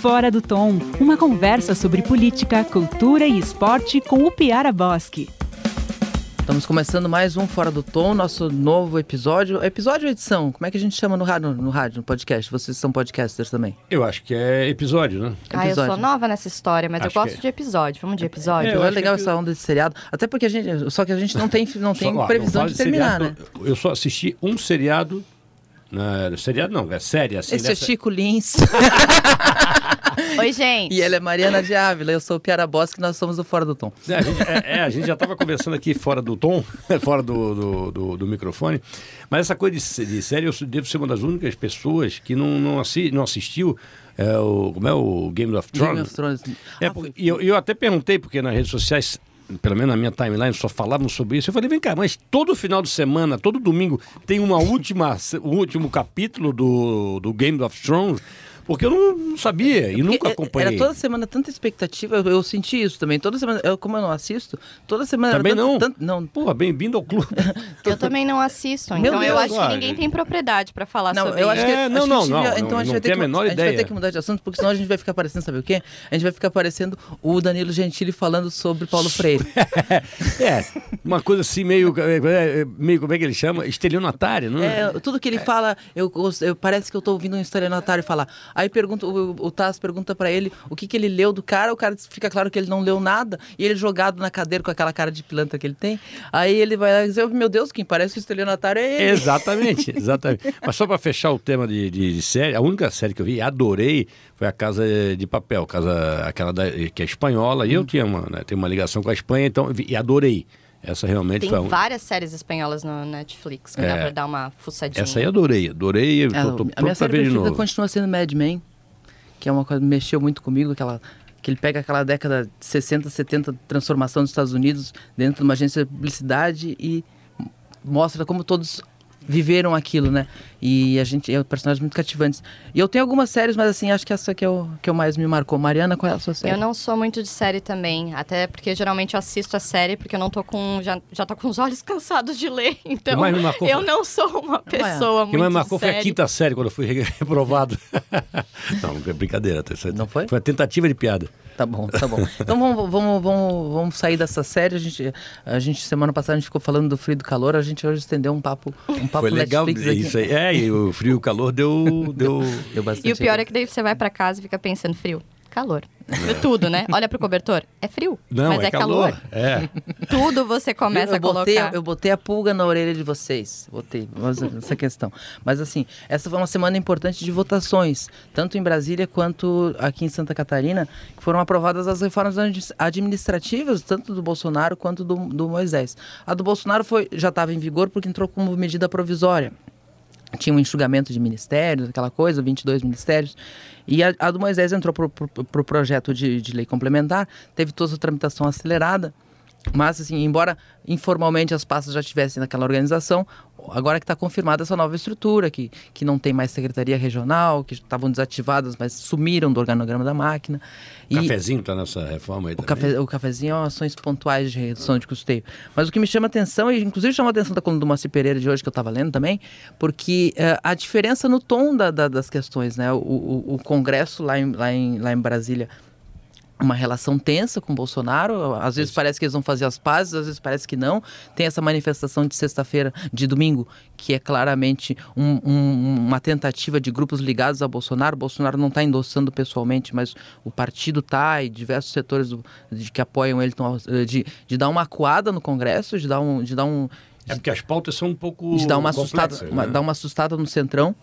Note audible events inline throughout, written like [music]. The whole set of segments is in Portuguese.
Fora do Tom, uma conversa sobre política, cultura e esporte com o Piara Bosque. Estamos começando mais um Fora do Tom, nosso novo episódio. Episódio ou edição? Como é que a gente chama no rádio, no rádio, no podcast? Vocês são podcasters também? Eu acho que é episódio, né? Ah, eu Episódio. sou nova nessa história, mas Acho eu gosto é. de episódio. Vamos de episódio? É, eu Eu é legal que- essa onda de seriado. Até porque a gente. Só que a gente não tem, não tem Só- ó, previsão não de fala terminar, seriado, né? Eu só assisti um seriado. né, seriado não, é série assim. Esse é dessa- Chico Lins. [laughs] [laughs] Oi, gente. e ela é Mariana de Ávila. Eu sou o Piara Bosque e nós somos o Fora do Tom. É, a gente, é, é, a gente já estava conversando aqui fora do tom, [laughs] fora do, do, do- do microfone, mas essa coisa de, de série, eu devo ser uma das únicas pessoas que não, não, assi, não assistiu é, o, como é o Game of Thrones. Game of Thrones. É, Ah, porque- e eu, eu até perguntei, porque nas redes sociais, pelo menos na minha timeline, só falavam sobre isso. Eu falei, vem cá, mas todo final de semana, todo domingo, tem uma última, [laughs] um último capítulo do, do Game of Thrones? Porque eu não, não sabia e nunca Porque acompanhei. Era toda semana tanta expectativa, eu, eu senti isso também. Toda semana, eu, como eu não assisto, toda semana Também era tanto, não? tanto- não. Pô, bem-vindo ao clube. [laughs] Eu também não assisto, Meu então eu Deus, acho que olha. ninguém tem propriedade pra falar Não, sobre eu isso. acho que, É, acho não, que não, a não, não, então a gente não vai ter que, a menor gente vai ter que mudar de assunto, porque senão a gente vai ficar parecendo, sabe o quê? A gente vai ficar parecendo o Danilo Gentili falando sobre Paulo Freire. [laughs] é, uma coisa assim meio, é, é, meio como é que ele chama? Estelionatária, não é? É, tudo que ele fala, eu, eu- parece que eu tô ouvindo um estelionatário falar. Aí pergunta, o, o Taz pergunta pra ele o que, que ele leu do cara, o cara fica claro que ele não leu nada, e ele jogado na cadeira com aquela cara de pilantra que ele tem. Aí ele vai lá e dizer, meu Deus, quem parece o estelionatário é ele. Exatamente, [laughs] exatamente. Mas só para fechar o tema de, de- de série, a única série que eu vi e adorei foi a Casa de Papel, casa aquela da- que é espanhola, e eu tinha uma, né, tenho uma ligação com a Espanha, então e adorei. Essa realmente Tem foi a un- várias séries espanholas no Netflix que É. dá pra dar uma fuçadinha. Essa aí eu adorei, adorei, É, tô, tô a minha série preferida continua sendo Mad Men, que é uma coisa que mexeu muito comigo, aquela que ele pega aquela década de 60, 70 transformação dos Estados Unidos dentro de uma agência de publicidade e mostra como todos viveram aquilo, né? E a gente é um personagem muito cativante. E eu tenho algumas séries, mas assim, acho que essa que, é o, que eu mais me marcou. Mariana, qual é a sua série? Eu não sou muito de série também, até porque geralmente eu assisto a série porque eu não tô com já, já tô com os olhos [laughs] cansados de ler, [laughs] então mais me marcou eu foi- não sou uma pessoa O que muito mais marcou de foi a série. quinta série, quando eu fui [laughs] reprovado. não, é brincadeira. tá? Não foi? Foi a tentativa de piada. Tá bom, tá bom. Então vamos, vamos, vamos, vamos sair dessa série. A gente, a gente, semana passada, a gente ficou falando do frio e do calor. A gente hoje estendeu um papo, um papo foi legal Netflix aqui. isso aí. É, e o frio e o calor deu... deu... Deu bastante E o pior é que daí você vai pra casa e fica pensando frio, calor. Tudo, né? Olha pro cobertor, é frio, Não, mas é, calor. É. Tudo você começa eu, a botei, colocar. eu botei a pulga na orelha de vocês. Botei mas essa questão. Mas assim, essa foi uma semana importante de votações, tanto em Brasília quanto aqui em Santa Catarina, que foram aprovadas as reformas admi- administrativas, tanto do Bolsonaro quanto do, do Moisés. A do Bolsonaro foi, já estava em vigor porque entrou como medida provisória. Tinha um enxugamento de ministérios, aquela coisa, 22 ministérios. E a, a do Moisés entrou para o pro, pro projeto de, de lei complementar, teve toda a tramitação acelerada. Mas, assim, embora informalmente as pastas já estivessem naquela organização, agora que está confirmada essa nova estrutura, que, que não tem mais secretaria regional, que estavam desativadas, mas sumiram do organograma da máquina. O cafezinho tá nessa reforma aí O, também. cafe, o cafezinho é ações pontuais de redução de custeio. Mas o que me chama atenção, e inclusive chamou a atenção da coluna do Moacir Pereira de hoje, que eu estava lendo também, porque eh, a diferença no tom da- da- das questões, né? O, o- o Congresso lá em, lá, em, lá em Brasília, uma relação tensa com Bolsonaro, às vezes parece que eles vão fazer as pazes, às vezes parece que não. Tem essa manifestação de sexta-feira, de domingo, que é claramente um- um- uma tentativa de grupos ligados a Bolsonaro. Bolsonaro não está endossando pessoalmente, mas o partido está e diversos setores do- de, que apoiam ele tão, eh, de, de dar uma acuada no Congresso, de dar um, de dar um É porque as pautas são um pouco de dar uma assustada, complexas, uma- né? dar uma assustada no centrão.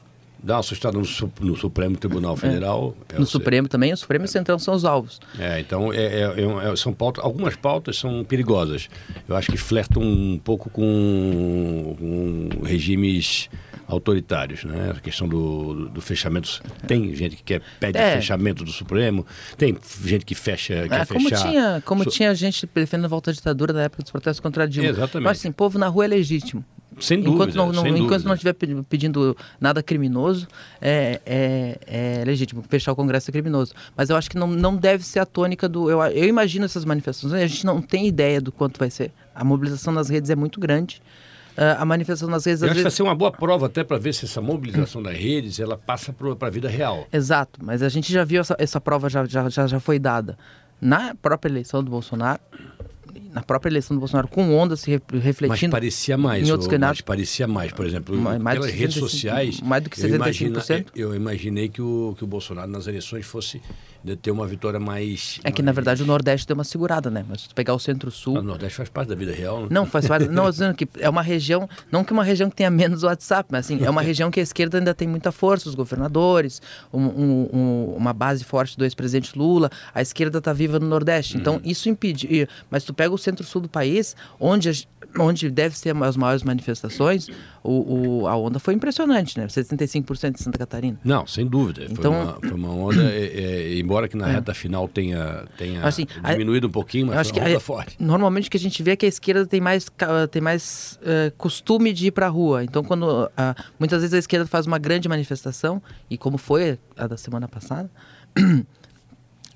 Dá uma assustada no, no Supremo Tribunal Federal. é no Supremo também, o Supremo e o Centrão são os alvos. É, então é, é- é é- são pautas, algumas pautas são perigosas. Eu acho que flertam um pouco com, com regimes autoritários, né? A questão do, do fechamento. Tem gente que quer, pede É. fechamento do Supremo, tem gente que fecha, quer É, como fechar. tinha, como Su- tinha gente defendendo a volta à ditadura na época dos protestos contra a Dilma. Exatamente. Mas assim, povo na rua é legítimo. Sem dúvida. enquanto não, não- sem enquanto dúvida. não estiver pedi- pedindo nada criminoso, é, é, é legítimo. Fechar o Congresso é criminoso. Mas eu acho que não, não deve ser a tônica do. Eu, eu imagino essas manifestações, a gente não tem ideia do quanto vai ser. A mobilização nas redes é muito grande. uh, a manifestação nas redes... Eu acho vezes... que vai ser uma boa prova até para ver se essa mobilização das redes ela passa para a vida real. Exato, mas a gente já viu essa, essa prova, já, já, já, já foi dada na própria eleição do Bolsonaro, na própria eleição do Bolsonaro, com onda se refletindo. Mas parecia mais. Em outros candidatos. Mas parecia mais, por exemplo, mais, mais pelas redes sociais. Mais do que 75%. Eu, imagina, eu imaginei que o, que o Bolsonaro nas eleições fosse ter uma vitória mais. É que, mais... na verdade, o Nordeste deu uma segurada, né? Mas se tu pegar o Centro-Sul. O Nordeste faz parte da vida real, né? Não, faz parte. [laughs] não, dizendo que é uma região. Não que uma região que tenha menos WhatsApp, mas assim, é uma [laughs] região que a esquerda ainda tem muita força, os governadores, um, um, um, uma base forte do ex-presidente Lula. A esquerda está viva no Nordeste. Então, uhum. isso impede. Mas tu pega o Centro-Sul do país, onde onde deve ser as maiores manifestações, o, o, a onda foi impressionante, né? 75% de Santa Catarina. Não, sem dúvida. Então, foi, uma, foi uma onda, é, é, embora que na é. reta final tenha, tenha assim, diminuído a, um pouquinho, mas acho foi uma que onda a, forte. Normalmente o que a gente vê é que a esquerda tem mais, tem mais uh, costume de ir para a rua. Então, quando uh, muitas vezes a esquerda faz uma grande manifestação, e como foi a da semana passada, [clears throat]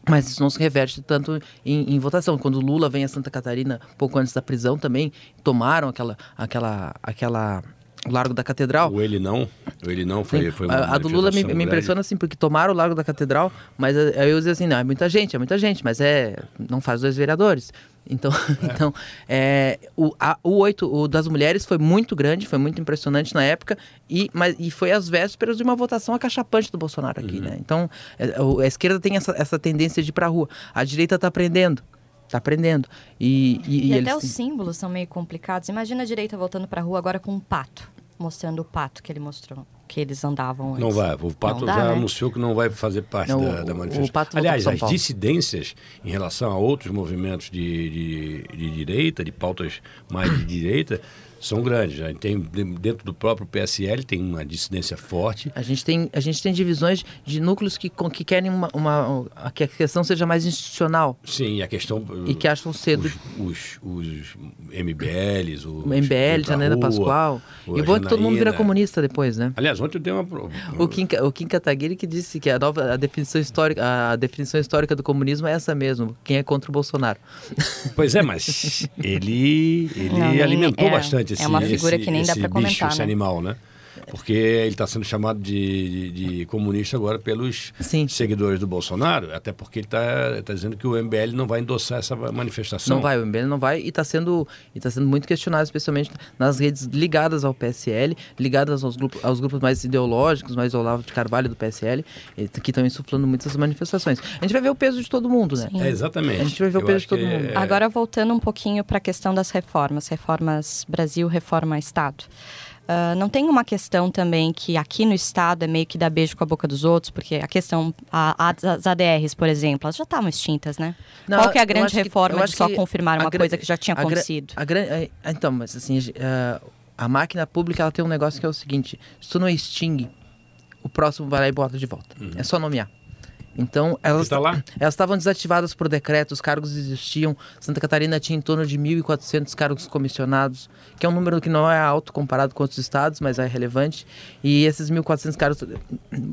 Mas isso não se reverte tanto em, em, votação. Quando Lula vem a Santa Catarina, pouco antes da prisão também, tomaram aquela, aquela, aquela Largo da Catedral. O ele não, o ele não foi, foi a, a do Lula me, me, impressiona assim porque tomaram o Largo da Catedral, mas aí eu dizia assim, não, é muita gente, é muita gente, mas é não faz dois vereadores. Então, [laughs] é. então é, o, a, o 8 o das mulheres foi muito grande, foi muito impressionante na época, e, mas, e foi às vésperas de uma votação acachapante do Bolsonaro aqui, uhum. né? Então, é, a esquerda tem essa, essa tendência de ir pra rua. A direita está aprendendo. Tá aprendendo. E, e, e, e até os símbolos são meio complicados. Imagina a direita voltando para a rua agora com um pato, mostrando o pato que ele mostrou que eles andavam antes. Não vai. O Pato dá, já né? anunciou que não vai fazer parte não, da, da, manifestação. Aliás, as dissidências em relação a outros movimentos de, de, de direita, de pautas mais de direita, são grandes. Né? Tem, dentro do próprio PSL tem uma dissidência forte. A gente tem, a gente tem divisões de núcleos que, que querem uma, uma, que a questão seja mais institucional. Sim, a questão... E que acham cedo... Os, os, os MBLs, o MBL, Janela Pascoal. E o bom é que todo mundo vira comunista depois, né? Aliás, ontem eu dei uma... O Kim, o Kim Kataguiri que disse que a, nova, a, definição histórica, a definição histórica do comunismo é essa mesmo. Quem é contra o Bolsonaro. Pois é, mas ele, ele não, alimentou é. bastante esse, é uma figura esse, que nem dá para comentar, bicho, né? esse animal, né? Porque ele está sendo chamado de, de, de, comunista agora pelos Sim. seguidores do Bolsonaro, até porque ele está tá dizendo que o MBL não vai endossar essa manifestação. Não vai, o MBL não vai e está sendo, e tá sendo muito questionado, especialmente nas redes ligadas ao PSL, ligadas aos grupos, aos grupos mais ideológicos, mais Olavo de Carvalho do PSL, que estão insuflando muitas manifestações. A gente vai ver o peso de todo mundo, né? É, exatamente. A gente vai ver Eu o peso de todo mundo. É... Agora, voltando um pouquinho para a questão das reformas, reformas Brasil, reforma Estado. Uh, não tem uma questão também que aqui no estado é meio que dar beijo com a boca dos outros, porque a questão, a, as ADRs, por exemplo, elas já estavam extintas, né? Não, Qual que é a grande reforma de só confirmar uma coisa que já tinha acontecido? A, a, então, mas assim, uh, a máquina pública ela tem um negócio que é o seguinte: se tu não extingue, o próximo vai lá e bota de volta. Uhum. É só nomear. Então, elas tá elas estavam desativadas por decreto, os cargos existiam. Santa Catarina tinha em torno de 1.400 cargos comissionados, que é um número que não é alto comparado com outros estados, mas é relevante. E esses 1.400 cargos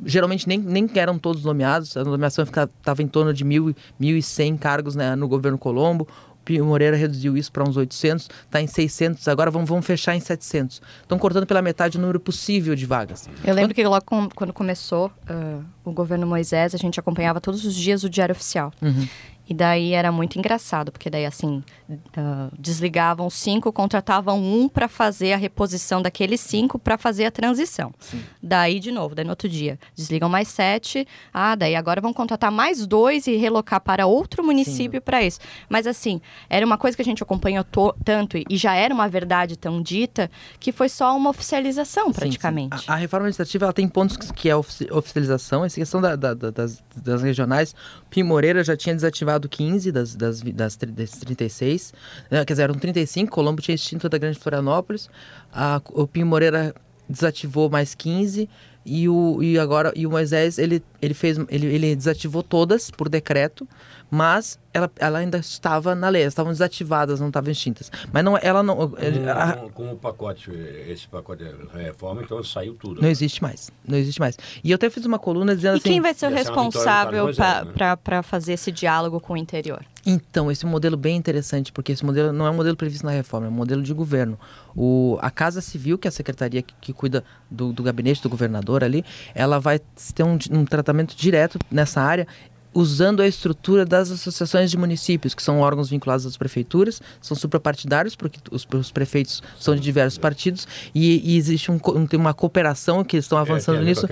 geralmente nem, nem eram todos nomeados, a nomeação estava em torno de 1.100 cargos né, no governo Colombo. Pio Moreira reduziu isso para uns 800, está em 600, agora vamos, vamos fechar em 700. Estão cortando pela metade o número possível de vagas. Eu lembro que logo com, quando começou uh, o governo Moisés, a gente acompanhava todos os dias o Diário Oficial. Uhum. E daí era muito engraçado, porque daí assim, uh, desligavam cinco, contratavam um para fazer a reposição daqueles cinco para fazer a transição. Sim. Daí, de novo, daí no outro dia, desligam mais sete, ah, daí agora vão contratar mais dois e relocar para outro município para isso. Mas assim, era uma coisa que a gente acompanhou tanto e já era uma verdade tão dita que foi só uma oficialização praticamente. Sim, sim. A, a, reforma administrativa ela tem pontos que é oficialização, essa questão da, da, da, das, das regionais. Pim Moreira já tinha desativado extintuado 15 das, das, das, das 36. Né, quer dizer, eram 35. Colombo tinha extinto da Grande Florianópolis. A, o Pinho Moreira desativou mais 15 e o e agora e o Moisés ele ele fez ele, ele desativou todas por decreto mas ela, ela ainda estava na lei, elas estavam desativadas, não estavam extintas. Mas não, ela não. Com, a, com, o pacote, esse pacote de reforma, então saiu tudo. Não né? existe mais. Não existe mais. E eu até fiz uma coluna dizendo e assim. E quem vai ser o responsável para né? fazer esse diálogo com o interior? Então, esse é modelo bem interessante, porque esse modelo não é um modelo previsto na reforma, é um modelo de governo. O, a Casa Civil, que é a secretaria que, que cuida do, do, gabinete do governador ali, ela vai ter um, um tratamento direto nessa área usando a estrutura das associações de municípios, que são órgãos vinculados às prefeituras, são suprapartidários, porque os, os prefeitos são de diversos partidos, e, e existe um, tem uma cooperação que estão é, avançando é, nisso.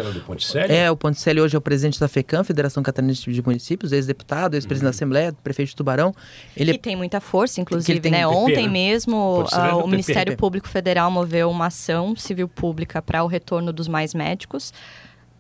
É, o Ponticelli hoje é o presidente da FECAM, Federação Catarinense de Municípios, ex-deputado, ex-presidente uhum. da Assembleia, prefeito de Tubarão. Ele que tem muita força, inclusive, tem, né? Ontem né? mesmo uh, o Ministério Público Federal moveu uma ação civil pública para o retorno dos mais médicos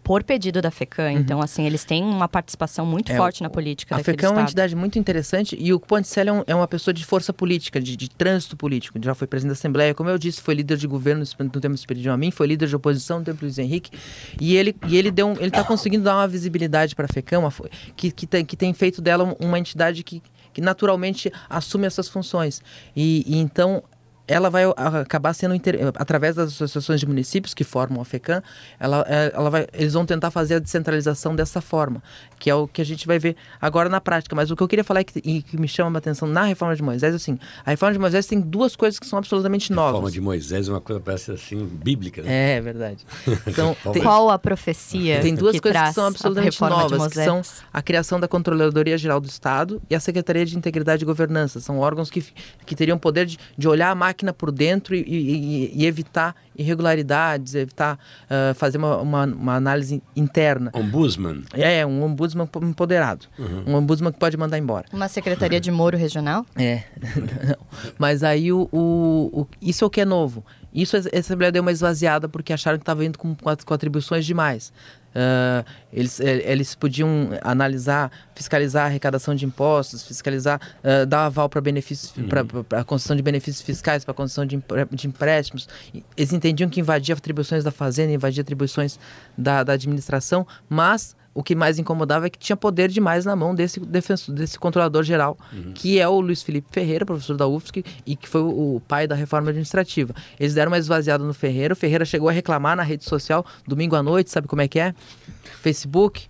por pedido da FECAM. Uhum. Então, assim, eles têm uma participação muito é, forte na política. A FECAM é uma entidade muito interessante e o Ponticelli é, um, é uma pessoa de força política, de, de, trânsito político. Já foi presidente da Assembleia, como eu disse, foi líder de governo no tempo pediu a mim, foi líder de oposição no tempo do Luiz Henrique. E ele, e ele deu um, ele está [coughs] conseguindo dar uma visibilidade para a FECAM, uma, que, que, tem, que tem feito dela uma entidade que que naturalmente assume essas funções. E, e, então ela vai acabar sendo através das associações de municípios que formam a FECAM, ela, é, ela vai, eles vão tentar fazer a descentralização dessa forma, que é o que a gente vai ver agora na prática. Mas o que eu queria falar é que, e que me chama a atenção na reforma de Moisés, assim, a reforma de Moisés tem duas coisas que são absolutamente novas. A reforma de Moisés é uma coisa parece assim bíblica, né? É verdade. [laughs] Então, tem, Qual a profecia? Tem duas que coisas que são absolutamente novas, que são a criação da Controladoria Geral do Estado e a Secretaria de Integridade e Governança. São órgãos que, que teriam poder de, de olhar a máquina máquina por dentro e, e, e evitar irregularidades, evitar uh, fazer uma, uma, uma, análise interna. Ombudsman? É, é, um ombudsman empoderado. Uhum. Um ombudsman que pode mandar embora. Uma secretaria de Moro regional? [laughs] É. [laughs] Mas aí o, o, o, isso é o que é novo. Isso a Assembleia deu uma esvaziada porque acharam que estava indo com, com atribuições demais. Uh, eles, eh, eles podiam analisar, fiscalizar a arrecadação de impostos, fiscalizar, uh, dar aval para benefícios, uhum. para a concessão de benefícios fiscais, para a concessão de, de empréstimos. Eles entendiam que invadia atribuições da fazenda, invadia atribuições da, da administração, mas o que mais incomodava é que tinha poder demais na mão desse defensor, desse controlador geral, uhum. que é o Luiz Felipe Ferreira, professor da UFSC, e que foi o, pai da reforma administrativa. Eles deram uma esvaziada no Ferreira, o Ferreira chegou a reclamar na rede social domingo à noite, sabe como é que é? Facebook,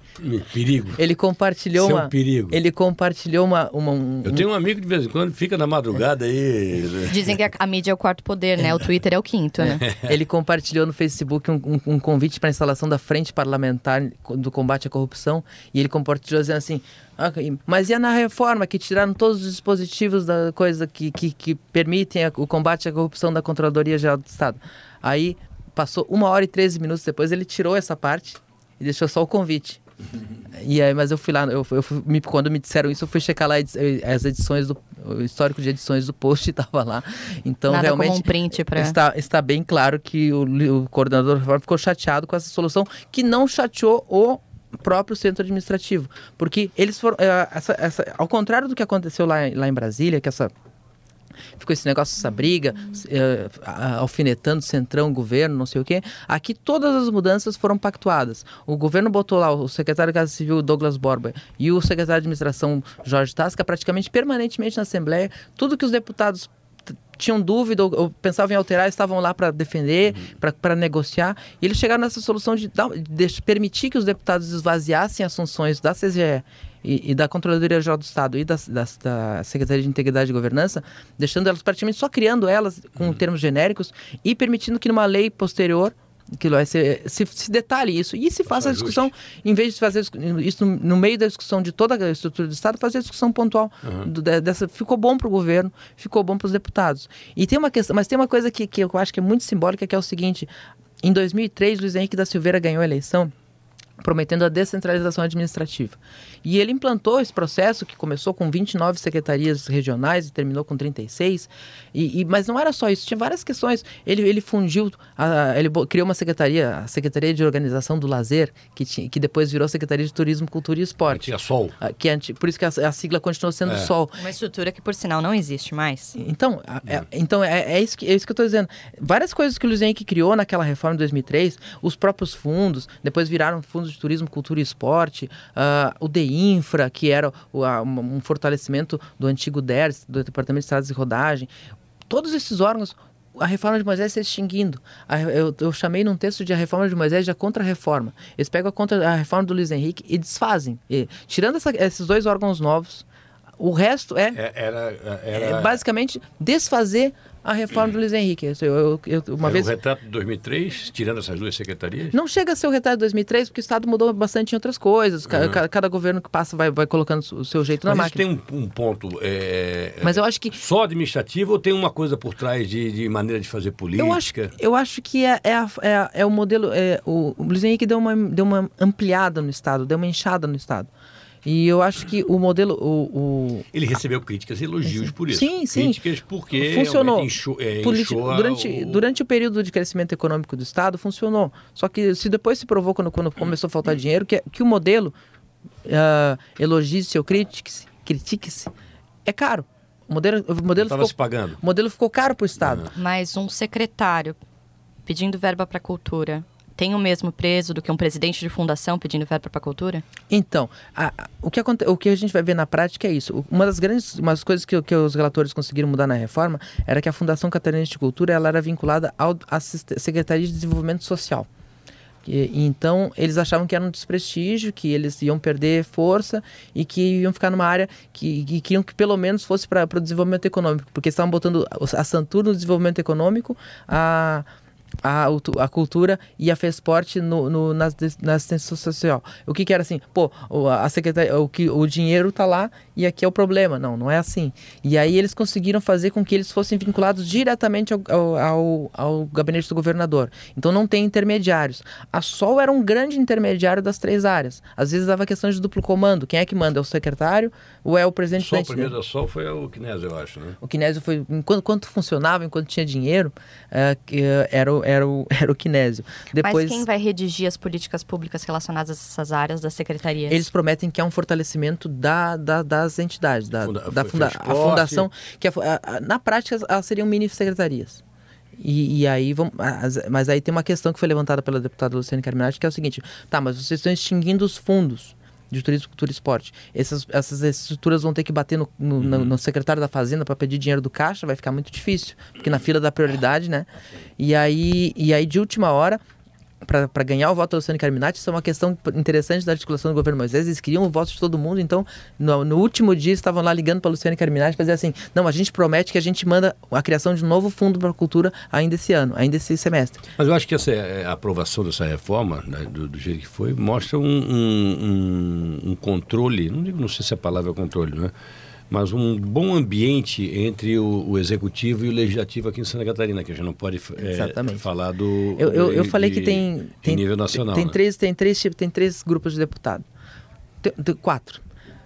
Perigo. Ele compartilhou Isso uma. É um perigo. Ele compartilhou uma. uma um, Eu tenho um amigo de vez em quando fica na madrugada aí. Dizem que a, a, mídia é o quarto poder, né? O Twitter é o quinto, né? [laughs] Ele compartilhou no Facebook um, um, um convite para a instalação da frente parlamentar do combate à corrupção e ele compartilhou dizendo assim. mas e na reforma que tiraram todos os dispositivos da coisa que, que, que permitem o combate à corrupção da Controladoria Geral do Estado? Aí passou uma hora e 13 minutos depois, ele tirou essa parte e deixou só o convite. [laughs] E aí, mas eu fui lá, eu, eu fui, me, quando me disseram isso, eu fui checar lá as edições do o histórico de edições do post [laughs] estava lá. Então, Nada realmente um print pra... está, está bem claro que o, o coordenador ficou chateado com essa solução, que não chateou o próprio centro administrativo. Porque eles foram. É, essa, essa, ao contrário do que aconteceu lá, lá em Brasília, que essa ficou esse negócio, essa briga, é, alfinetando centrão, governo, não sei o quê. Aqui todas as mudanças foram pactuadas. O governo botou lá o secretário de Casa Civil, Douglas Borba, e o secretário de Administração, Jorge Tasca, praticamente permanentemente na Assembleia. Tudo que os deputados tinham dúvida ou, ou, pensavam em alterar, estavam lá para defender, uhum. para negociar. E eles chegaram nessa solução de, dar, de, permitir que os deputados esvaziassem as funções da CGE e, e da Controladoria Geral do Estado e da, da, da, Secretaria de Integridade e Governança, deixando elas praticamente só criando elas com uhum. termos genéricos e permitindo que numa lei posterior que vai ser, se, se detalhe isso e se faça a discussão, em vez de fazer isso no, no, meio da discussão de toda a estrutura do Estado, fazer a discussão pontual uhum. do, dessa. Ficou bom para o governo, ficou bom para os deputados. E tem uma questão, mas tem uma coisa que, que eu acho que é muito simbólica, que é o seguinte: em 2003, Luiz Henrique da Silveira ganhou a eleição prometendo a descentralização administrativa. E ele implantou esse processo que começou com 29 secretarias regionais e terminou com 36. E, e mas não era só isso, tinha várias questões. Ele, ele fundiu, a, ele criou uma secretaria, a Secretaria de Organização do Lazer, que, tinha, que depois virou Secretaria de Turismo, Cultura e Esporte. Tinha Sol. Que é, por isso que a, a sigla continuou sendo é. Sol. Uma estrutura que, por sinal, não existe mais. Então, é, então é, é, isso que, é isso que eu estou dizendo. Várias coisas que o Luiz Henrique criou naquela reforma de 2003, os próprios fundos, depois viraram fundos de turismo, cultura e esporte, uh, o DEINFRA, que era o, a, um fortalecimento do antigo DERS, do Departamento de Estradas de Rodagem. Todos esses órgãos, a reforma de Moisés está extinguindo. eu, eu, chamei num texto de a reforma de Moisés de a contra-reforma. Eles pegam a, contra, a reforma do Luiz Henrique e desfazem. E, tirando essa, esses dois órgãos novos, O resto é, É, Era, era, é basicamente desfazer a reforma do Luiz Henrique. Eu, eu- eu- uma vez o retrato de 2003, tirando essas duas secretarias? Não chega a ser o retrato de 2003, porque o Estado mudou bastante em outras coisas. Ca- ca- Cada, governo que passa vai, vai colocando o seu jeito na Mas isso máquina. tem um, um ponto. é, Mas eu acho que Só administrativo ou tem uma coisa por trás de, de maneira de fazer política? Eu acho, eu acho que é, é, a- é, a- é o modelo. É, o, o Luiz Henrique deu uma, deu uma ampliada no Estado, deu uma enxada no Estado. E eu acho que o modelo. O, o- Ele recebeu críticas e elogios por isso. Sim, sim. Críticas porque funcionou. é, durante, o- durante o período de crescimento econômico do Estado, funcionou. Só que se depois se provou, quando, quando começou a faltar dinheiro, que, que o modelo, ah, elogie-se ou critique-se, critique-se, é caro. O modelo, o modelo, Estava ficou, se pagando. o modelo ficou caro para o Estado. Mas um secretário pedindo verba para cultura tem o mesmo preso do que um presidente de fundação pedindo verba para cultura? Então, a- a- o, que aconte- o que a gente vai ver na prática é isso. Uma das grandes uma das coisas que, que os relatores conseguiram mudar na reforma era que a Fundação Catarinense de Cultura ela era vinculada à Secretaria de Desenvolvimento Social. E- então, eles achavam que era um desprestígio, que eles iam perder força e que iam ficar numa área que, que queriam que pelo menos fosse para o desenvolvimento econômico, porque estavam botando a Santur no desenvolvimento econômico, a, a, a cultura e a FESPORT no, no, na, na assistência social. O que, que era assim? Pô, o, a secretaria, o, que, o dinheiro tá lá e aqui é o problema. Não, não é assim. E aí eles conseguiram fazer com que eles fossem vinculados diretamente ao, ao, ao, ao gabinete do governador. Então não tem intermediários. A SOL era um grande intermediário das três áreas. Às vezes dava questão de duplo comando. Quem é que manda? É o secretário ou é o presidente Só o da primeiro da Sol foi o Kinésio, eu acho, né? O Kinésio foi, enquanto, enquanto funcionava, enquanto tinha dinheiro, eh, era, era, o, [laughs] era o Kinésio. Depois, Mas quem vai redigir as políticas públicas relacionadas a essas áreas das secretarias? eles prometem que é um fortalecimento da, da- das entidades, da, Funda- da funda- a fundação, que a a- na prática elas seriam mini secretarias. E, e aí vão, as- mas aí tem uma questão que foi levantada pela deputada Luciane Carminati, que é o seguinte: tá, mas vocês estão extinguindo os fundos de turismo, cultura e esporte. Essas, essas estruturas vão ter que bater no, no- no- no secretário da Fazenda para pedir dinheiro do caixa, vai ficar muito difícil, porque na fila da prioridade, né? E aí, e aí de última hora, para ganhar o voto da Luciane Carminati, isso é uma questão interessante da articulação do governo Moisés. Eles queriam o voto de todo mundo, então no, no último dia estavam lá ligando para a Luciane Carminati para dizer assim: não, a gente promete que a gente manda a criação de um novo fundo para a cultura ainda esse ano, ainda esse semestre. Mas eu acho que essa é, a aprovação dessa reforma, né, do, do jeito que foi, mostra um, um- um- um controle, não, digo, não sei se a palavra é controle, né? Mas um bom ambiente entre o, o executivo e o legislativo aqui em Santa Catarina, que a gente não pode é, falar do. Eu, eu, eu falei de- que tem, tem nível nacional. Tem, né? três, tem, três, tipos- tem três grupos de. Tem, tem quatro.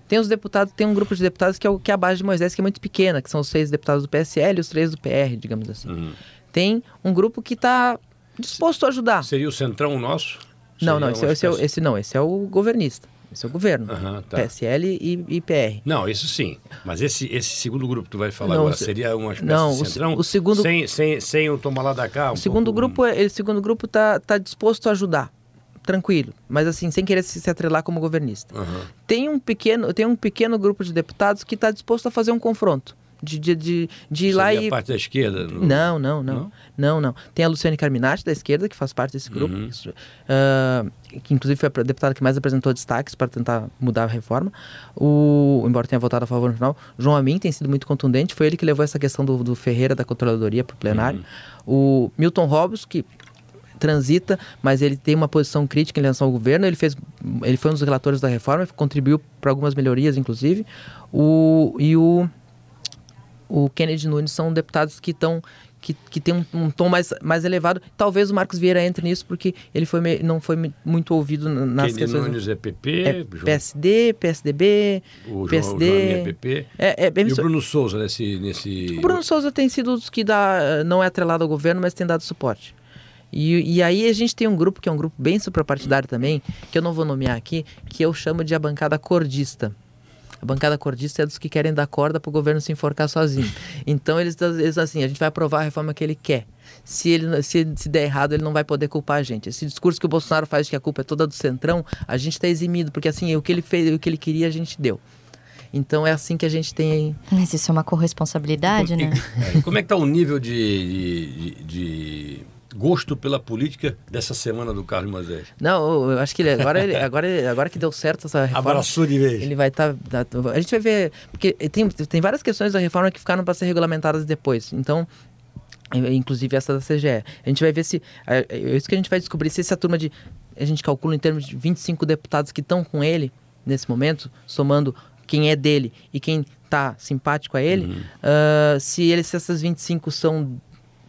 Tem os deputados, tem um grupo de deputados que é, o, que é a base de Moisés, que é muito pequena, que são os seis deputados do PSL e os três do PR, digamos assim. Uhum. Tem um grupo que está disposto a ajudar. Seria o centrão nosso? Não, Seria não, uma esse, é- esse, é, espécie- esse não, esse é o governista. Esse é o governo. Aham, tá. PSL e, e PR. Não, isso sim. Mas esse, esse segundo grupo que tu vai falar Não, agora o se- seria uma espécie não, de o centrão? o segundo- Sem, sem, sem o tomar lá da cá? um O segundo pouco- grupo, é- ele, segundo grupo tá, tá disposto a ajudar. Tranquilo. Mas assim, sem querer se, se atrelar como governista. Aham. Tem um pequeno, tem um pequeno grupo de deputados que está disposto a fazer um confronto. De, de, de, de ir lá Seria e. a parte da esquerda? no- Não, não, não, Não? não. Não, Tem a Luciane Carminati, da esquerda, que faz parte desse grupo. Uhum. Isso, ah, que inclusive foi a deputada que mais apresentou destaques para tentar mudar a reforma. O, embora tenha votado a favor no final. João Amin tem sido muito contundente. Foi ele que levou essa questão do, do Ferreira da controladoria para o plenário. O Milton Robbins, que transita, mas ele tem uma posição crítica em relação ao governo. Ele fez, ele foi um dos relatores da reforma, contribuiu para algumas melhorias, inclusive. O, e o o Kennedy Nunes são deputados que estão que, que tem um, um tom mais, mais elevado. Talvez o Marcos Vieira entre nisso porque ele foi me- não foi muito ouvido na- nas Kennedy questões. Nunes é PP, É, João- PSD, PSDB, o João, PSD. o Joaninha é PP. É, é bem E o. Bruno Souza nesse... nesse... O Bruno Souza tem sido dos que dá, não é atrelado ao governo, mas tem dado suporte. E, e aí a gente tem um grupo que é um grupo bem suprapartidário também, que eu não vou nomear aqui, que eu chamo de a bancada cordista. A bancada cordista é dos que querem dar corda para o governo se enforcar sozinho. Então eles, eles assim, a gente vai aprovar a reforma que ele quer. Se ele se, se der errado, ele não vai poder culpar a gente. Esse discurso que o Bolsonaro faz de que a culpa é toda do Centrão, a gente está eximido, porque assim, o que ele fez, o que ele queria, a gente deu. Então é assim que a gente tem Mas isso é uma corresponsabilidade, né? [laughs] É, como é que está o nível de, de, de- de gosto pela política dessa semana do Carlos Moisés? Não, eu acho que ele, agora, ele, agora, ele, agora que deu certo essa reforma. Abraçou de vez. Ele vai estar. Tá, a gente vai ver. Porque tem, tem várias questões da reforma que ficaram para ser regulamentadas depois. Então, inclusive essa da CGE. A gente vai ver se. É, é isso que a gente vai descobrir se essa turma de. A gente calcula em termos de 25 deputados que estão com ele nesse momento, somando quem é dele e quem tá simpático a ele, uhum. uh, se, eles, se essas 25 são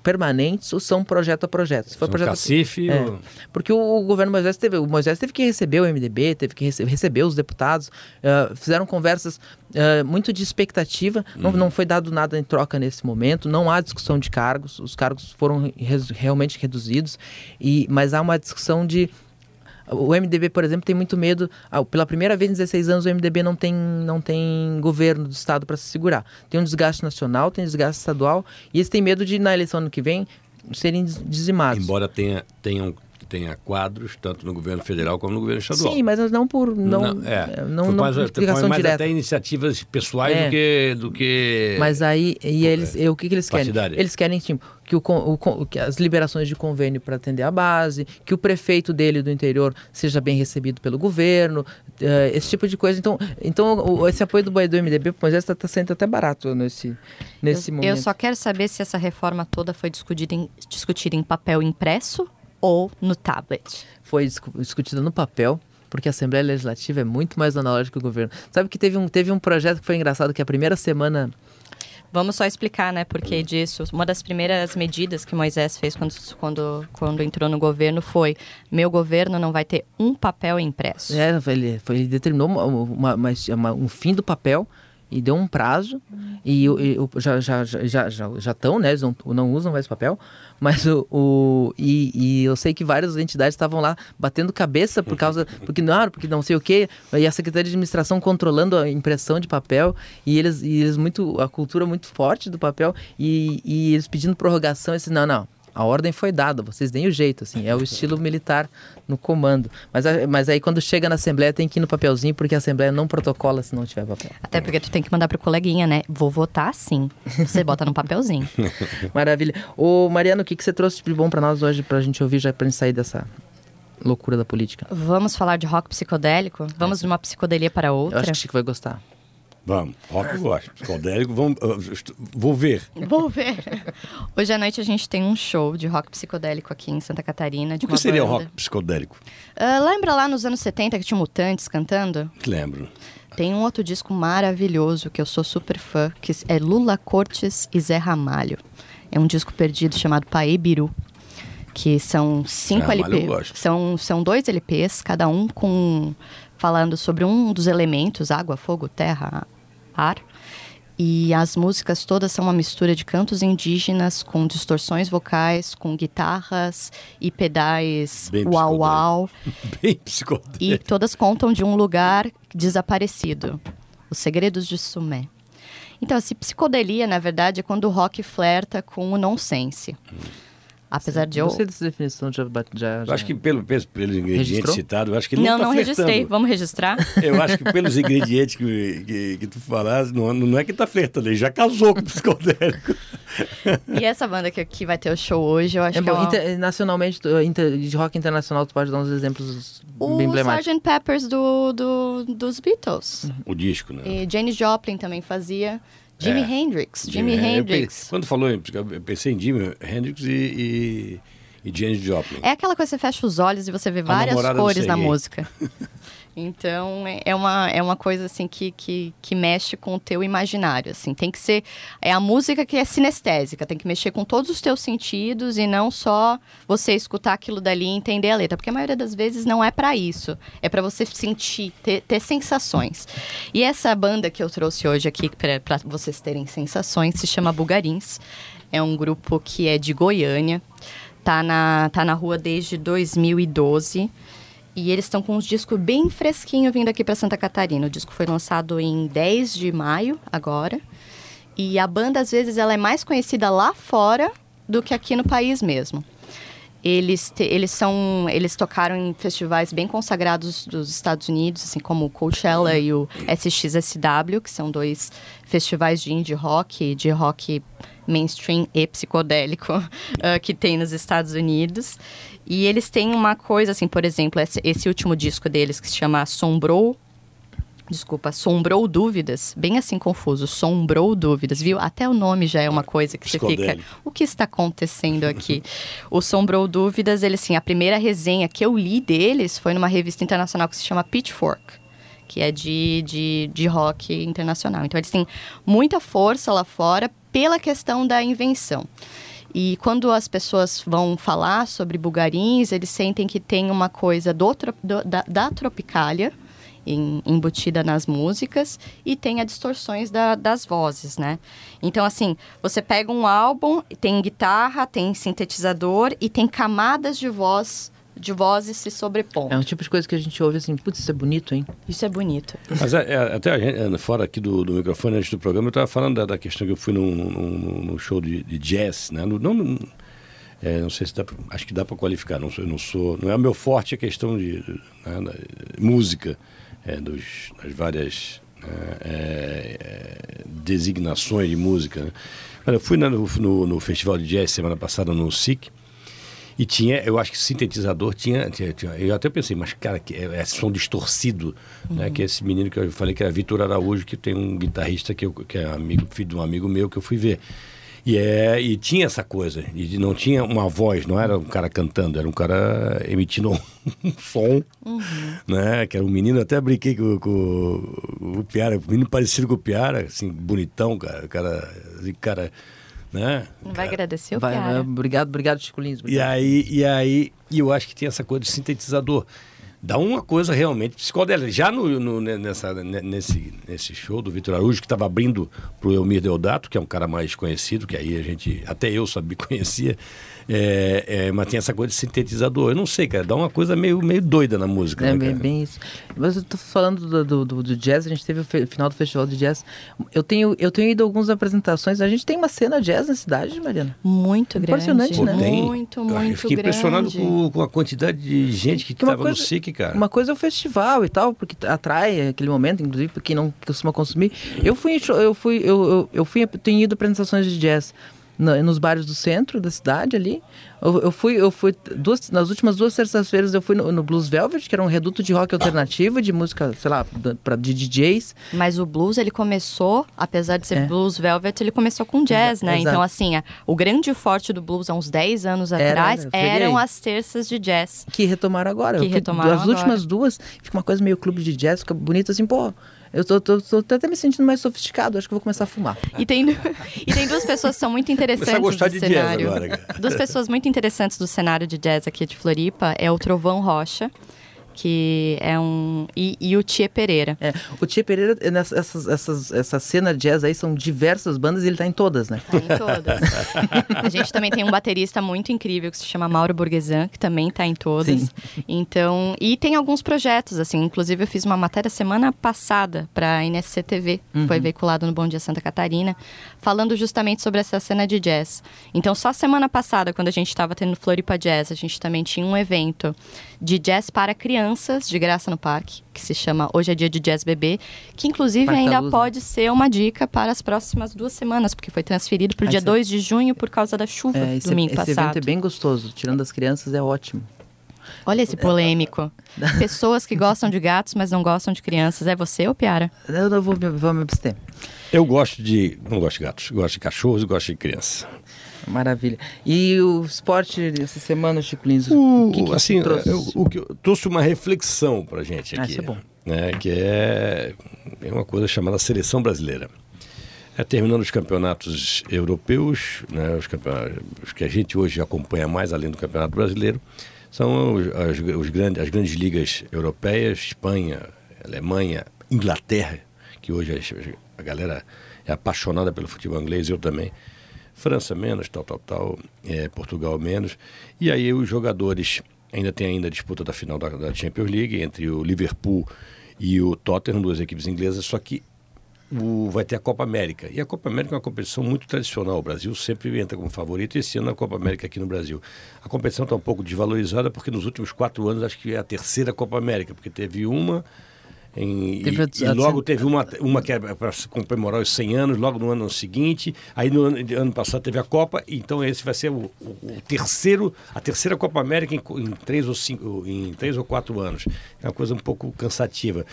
permanentes ou são projeto a projeto. Se for projeto cacife, é, ou... porque o, o, governo Moisés teve, o Moisés teve que receber o MDB, teve que rece receber os deputados, uh, fizeram conversas uh, muito de expectativa. Uhum. Não, não foi dado nada em troca nesse momento. Não há discussão de cargos. Os cargos foram realmente reduzidos. E mas há uma discussão de o MDB, por exemplo, tem muito medo. Ah, pela primeira vez em 16 anos, o MDB não tem, não tem governo do Estado para se segurar. Tem um desgaste nacional, tem um desgaste estadual, e eles têm medo de, na eleição ano que vem, serem dizimados. Embora tenha, tenham tenha quadros tanto no governo federal como no governo estadual. Sim, mas não por não não, é, não, não mais, explicação mais direta. até iniciativas pessoais é. do que do que Mas aí e eles é, o que, que eles querem? Eles querem tipo, que, o, o, que as liberações de convênio para atender a base, que o prefeito dele do interior seja bem recebido pelo governo, uh, esse tipo de coisa. Então, então o, esse apoio do, do MDB, mas está tá sendo até barato nesse nesse eu, momento. Eu só quero saber se essa reforma toda foi discutida em, discutida em papel impresso ou no tablet? Foi discutida no papel, porque a Assembleia Legislativa é muito mais analógica que o governo. Sabe que teve um, teve um projeto que foi engraçado, que a primeira semana... Vamos só explicar, né, por que disso. Uma das primeiras medidas que Moisés fez quando, quando, quando entrou no governo foi: meu governo não vai ter um papel impresso. É, ele, foi, ele determinou uma, uma, uma, um fim do papel e deu um prazo e, e, já já já já já estão né eles não, não usam mais papel mas o, o e, e, eu sei que várias entidades estavam lá batendo cabeça por causa porque não porque não sei o que e a secretaria de administração controlando a impressão de papel e eles e eles muito a cultura muito forte do papel e, e eles pedindo prorrogação esse não não a ordem foi dada, vocês deem o jeito, assim, é o estilo militar no comando. Mas, mas aí quando chega na Assembleia tem que ir no papelzinho, porque a Assembleia não protocola se não tiver papel. Até porque tu tem que mandar pro coleguinha, né? Vou votar sim. Você bota no papelzinho. [laughs] Maravilha. Ô, Mariano, o que, que você trouxe de bom para nós hoje, pra gente ouvir, já pra gente sair dessa loucura da política? Vamos falar de rock psicodélico? Vamos de uma psicodelia para outra? Eu acho que o Chico vai gostar. Vamos, rock eu gosto. Psicodélico, vamos, vou ver. Vou ver. Hoje à noite a gente tem um show de rock psicodélico aqui em Santa Catarina. De o que seria banda. rock psicodélico? Uh, lembra lá nos anos 70 que tinha Mutantes cantando? Lembro. Tem um outro disco maravilhoso que eu sou super fã, que é Lula Cortes e Zé Ramalho. É um disco perdido chamado Paê Biru que são cinco LPs. São, são dois LPs, cada um com falando sobre um dos elementos, água, fogo, terra, ar. E as músicas todas são uma mistura de cantos indígenas com distorções vocais, com guitarras e pedais uau-uau. [laughs] Bem psicodélico. E todas contam de um lugar desaparecido. Os Segredos de Sumé. Então, esse psicodelia, na verdade, é quando o rock flerta com o nonsense. Hum. Apesar de eu. Não sei dessa definição, já. já, já... acho que pelo, pelos, ingredientes Registrou? citados, acho que ele não Não, não tá registrei. Vamos registrar? [laughs] Eu acho que pelos ingredientes que, que, que tu falaste, não, não é que tá flertando, ele já casou com o psicodélico. E essa banda que, que vai ter o show hoje, eu acho é que. Bom, é inter, nacionalmente, inter, de rock internacional, tu pode dar uns exemplos o bem emblemáticos. O Sgt. Peppers do, do, dos Beatles. O disco, né? E Janis Joplin também fazia. Jimi é. Hendrix. Jimi Hendrix. quando falou, eu pensei em Jimi Hendrix e, e e Janis Joplin. É aquela coisa que você fecha os olhos e você vê várias cores na música. [laughs] Então, é, é uma, é uma coisa, assim, que, que, que mexe com o teu imaginário, assim. Tem que ser... É a música que é sinestésica, tem que mexer com todos os teus sentidos e não só você escutar aquilo dali e entender a letra. Porque a maioria das vezes não é para isso. É para você sentir, ter, ter sensações. E essa banda que eu trouxe hoje aqui, para vocês terem sensações, se chama Bugarins. É um grupo que é de Goiânia. Tá na, tá na rua desde 2012. E eles estão com uns discos bem fresquinho vindo aqui para Santa Catarina. O disco foi lançado em 10 de maio, agora. E a banda, às vezes, ela é mais conhecida lá fora do que aqui no país mesmo. Eles, te, eles são eles tocaram em festivais bem consagrados dos Estados Unidos, assim como o Coachella e o SXSW, que são dois festivais de indie rock, de rock mainstream e psicodélico uh, [laughs] que tem nos Estados Unidos. E eles têm uma coisa, assim, por exemplo, esse, esse último disco deles que se chama Assombrou desculpa, sombrou dúvidas, bem assim confuso, sombrou dúvidas, viu? Até o nome já é uma coisa que você fica, o que está acontecendo aqui? [laughs] o sombrou dúvidas, ele assim, a primeira resenha que eu li deles foi numa revista internacional que se chama Pitchfork, que é de, de, de rock internacional. Então eles têm muita força lá fora pela questão da invenção. E quando as pessoas vão falar sobre bugarins, eles sentem que tem uma coisa do, do da, da tropicália, em, embutida nas músicas e tem as distorções da, das vozes, né? Então, assim, você pega um álbum, tem guitarra, tem sintetizador e tem camadas de voz de vozes se sobrepondo. É um tipo de coisa que a gente ouve assim, putz, isso é bonito, hein? Isso é bonito. Mas é, é, até a gente, fora aqui do, do, microfone, antes do programa, eu estava falando da, da, questão que eu fui num, num, num show de, de, jazz, né? No, não, é, não sei se dá, acho que dá para qualificar. Não, eu não sou, não é o meu forte a questão de né, música é, dos, das várias né, é, é, designações de música. Né? Eu fui no, no, no, Festival de Jazz semana passada no SIC e tinha, eu acho que sintetizador tinha, tinha, tinha eu até pensei, mas cara, que é, é som distorcido, né? uhum. né? Que é esse menino que eu falei que era Vitor Araújo, que tem um guitarrista que, eu, que é amigo, filho de um amigo meu que eu fui ver. E, é, e tinha essa coisa, e não tinha uma voz, não era um cara cantando, era um cara emitindo [laughs] um som, uhum. né? Que era um menino, até brinquei com, com, o Piara, um menino parecido com o Piara, assim, bonitão, cara, cara, assim, cara né? Vai cara, agradecer o vai, Piara. Obrigado, obrigado, Chico Lins. Obrigado. E aí, e aí, e eu acho que tem essa coisa de sintetizador dá uma coisa realmente psicodélica. Já no, no, nessa, nesse, nesse show do Vitor Araújo, que estava abrindo para o Elmir Deodato, que é um cara mais conhecido, que aí a gente, até eu sabia, [laughs] conhecia, é, é, mas tem essa coisa de sintetizador. Eu não sei, cara, dá uma coisa meio, meio doida na música. É né, bem, bem, isso. Mas eu tô falando do, do, do, do jazz, a gente teve o final do festival de jazz. Eu tenho, eu tenho ido a algumas apresentações. A gente tem uma cena jazz na cidade, Mariana. Muito grande. Impressionante, né? Tem. Muito, muito Eu fiquei grande. impressionado com, com, a quantidade de gente que estava no SIC, cara. Uma coisa é o festival e tal, porque atrai aquele momento, inclusive, para quem não costuma consumir. Eu fui, eu fui, eu, eu, eu fui, tenho ido a apresentações de jazz nos bares do centro da cidade ali. Eu, eu fui, eu fui duas, nas últimas duas terças-feiras eu fui no, no, Blues Velvet, que era um reduto de rock alternativo, de música, sei lá, pra, de DJs. Mas o blues, ele começou, apesar de ser é. Blues Velvet, ele começou com jazz, né? Exato. Então, assim, a, o grande forte do blues há uns 10 anos era, atrás eram as terças de jazz. Que retomaram agora. Que retomaram As últimas duas, fica uma coisa meio clube de jazz, fica bonito assim, pô eu tô, tô, tô, até me sentindo mais sofisticado, acho que vou começar a fumar. E tem, [laughs] e tem duas pessoas que são muito interessantes a gostar do de cenário. Jazz agora, duas pessoas muito interessantes do cenário de jazz aqui de Floripa é o Trovão Rocha que é um. E, e o Tia Pereira. É, o Tia Pereira, essas, essas, essa cena de jazz aí são diversas bandas e ele tá em todas, né? Tá em todas. [laughs] a gente também tem um baterista muito incrível que se chama Mauro Burguesan, que também tá em todas. Sim. Então, e tem alguns projetos, assim, inclusive eu fiz uma matéria semana passada para a NSC TV, uhum. foi veiculado no Bom Dia Santa Catarina, falando justamente sobre essa cena de jazz. Então, só semana passada, quando a gente estava tendo Floripa Jazz, a gente também tinha um evento de jazz para crianças, de graça no parque, que se chama Hoje é Dia de Jazz Bebê, que inclusive Parque ainda luz, pode né? ser uma dica para as próximas duas semanas, porque foi transferido para o dia 2 de junho por causa da chuva é, esse, domingo esse passado. Esse evento é bem gostoso, tirando as crianças é ótimo. Olha esse polêmico. Pessoas que gostam de gatos, mas não gostam de crianças. É você ou Piara? Eu não vou, vou me abster. Eu gosto de. Não gosto de gatos, gosto de cachorros e gosto de crianças. Maravilha. E o esporte essa semana, Chico Lins? O, que, que assim, trouxe? Eu, o que eu trouxe uma reflexão pra gente aqui. Ah, isso é bom. Né, que é, é uma coisa chamada seleção brasileira. É, terminando os campeonatos europeus, né, os, campeonatos, os que a gente hoje acompanha mais além do campeonato brasileiro, são os, as, os grandes, as grandes ligas europeias, Espanha, Alemanha, Inglaterra, que hoje a, a galera é apaixonada pelo futebol inglês, eu também. França menos, tal, tal, tal, é, Portugal menos. E aí os jogadores ainda tem ainda a disputa da final da, da, Champions League entre o Liverpool e o Tottenham, duas equipes inglesas, só que o, vai ter a Copa América. E a Copa América é uma competição muito tradicional. O Brasil sempre entra como favorito esse ano a Copa América aqui no Brasil. A competição está um pouco desvalorizada porque nos últimos quatro anos acho que é a terceira Copa América, porque teve uma Em, Teve e, e logo teve uma, uma que era para comemorar os 100 anos, logo no ano seguinte. Aí no ano, ano passado teve a Copa, então esse vai ser o, o- o terceiro, a terceira Copa América em, em três ou cinco, em três ou quatro anos. É uma coisa um pouco cansativa.